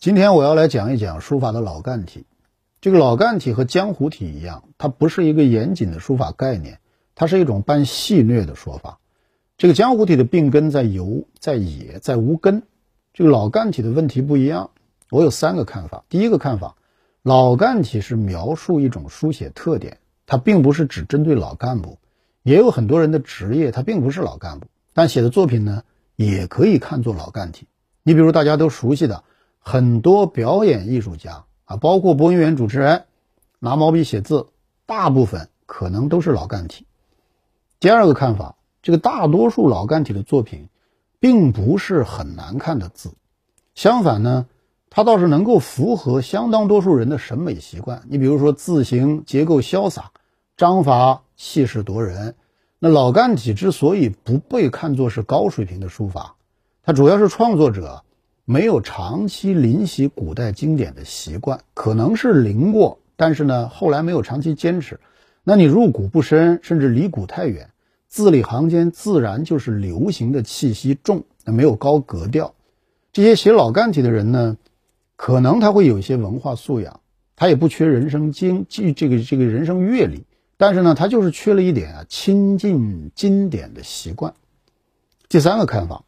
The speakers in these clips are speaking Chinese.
今天我要来讲一讲书法的老干体。这个老干体和江湖体一样，它不是一个严谨的书法概念，它是一种半戏谑的说法。这个江湖体的病根在游，在野，在无根。这个老干体的问题不一样。我有三个看法。第一个看法，老干体是描述一种书写特点，它并不是只针对老干部，也有很多人的职业他并不是老干部，但写的作品呢也可以看作老干体。你比如大家都熟悉的。很多表演艺术家啊，包括播音员、主持人，拿毛笔写字，大部分可能都是老干体。第二个看法，这个大多数老干体的作品，并不是很难看的字，相反呢，它倒是能够符合相当多数人的审美习惯。你比如说字形结构潇洒，章法气势夺人。那老干体之所以不被看作是高水平的书法，它主要是创作者。没有长期临习古代经典的习惯，可能是临过，但是呢，后来没有长期坚持。那你入古不深，甚至离古太远，字里行间自然就是流行的气息重，那没有高格调。这些写老干体的人呢，可能他会有一些文化素养，他也不缺人生经，记这个这个人生阅历，但是呢，他就是缺了一点啊亲近经典的习惯。第三个看法，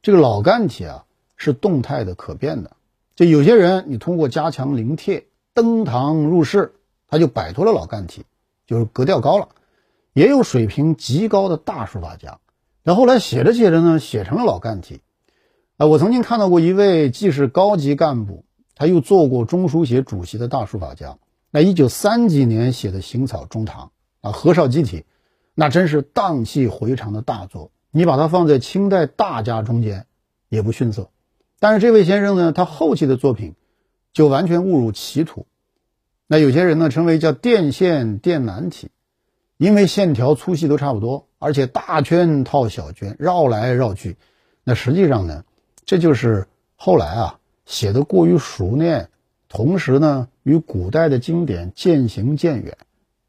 这个老干体啊。是动态的、可变的。就有些人，你通过加强临帖、登堂入室，他就摆脱了老干体，就是格调高了。也有水平极高的大书法家，那后来写着写着呢，写成了老干体。啊，我曾经看到过一位既是高级干部，他又做过中书协主席的大书法家。那一九三几年写的《行草中堂》啊，何少基体，那真是荡气回肠的大作。你把它放在清代大家中间，也不逊色。但是这位先生呢，他后期的作品就完全误入歧途。那有些人呢称为叫电线电缆体，因为线条粗细都差不多，而且大圈套小圈，绕来绕去。那实际上呢，这就是后来啊写的过于熟练，同时呢与古代的经典渐行渐远，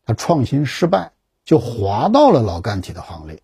他创新失败，就滑到了老干体的行列。